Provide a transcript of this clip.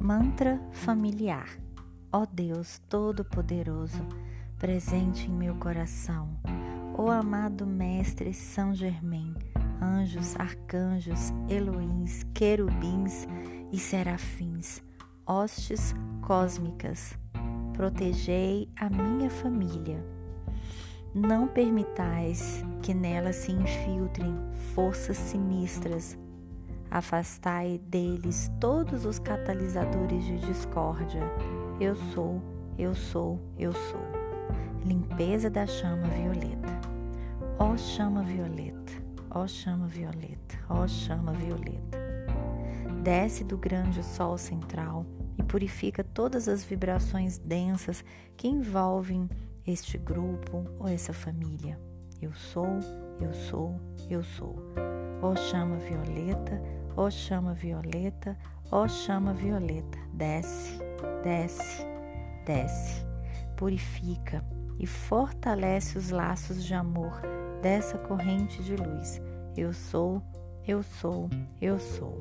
Mantra familiar. Ó Deus Todo-Poderoso, presente em meu coração, ó amado Mestre São Germain, anjos, arcanjos, Elohims, querubins e serafins, hostes cósmicas, protegei a minha família. Não permitais que nela se infiltrem forças sinistras Afastai deles todos os catalisadores de discórdia. Eu sou, eu sou, eu sou. Limpeza da chama violeta. Ó chama violeta, ó chama violeta, ó chama violeta. Desce do grande sol central e purifica todas as vibrações densas que envolvem este grupo ou essa família. Eu sou, eu sou, eu sou. Ó chama violeta, Ó chama violeta, ó chama violeta, desce, desce, desce, purifica e fortalece os laços de amor dessa corrente de luz. Eu sou, eu sou, eu sou.